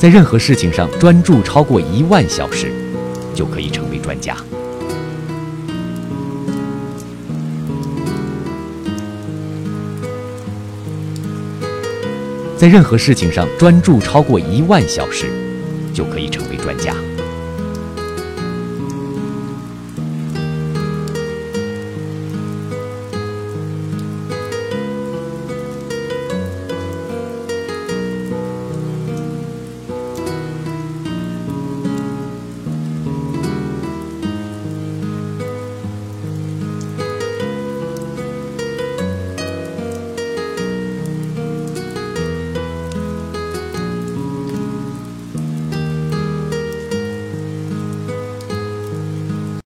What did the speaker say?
在任何事情上专注超过一万小时就可以成为专家。在任何事情上专注超过一万小时就可以成为专家。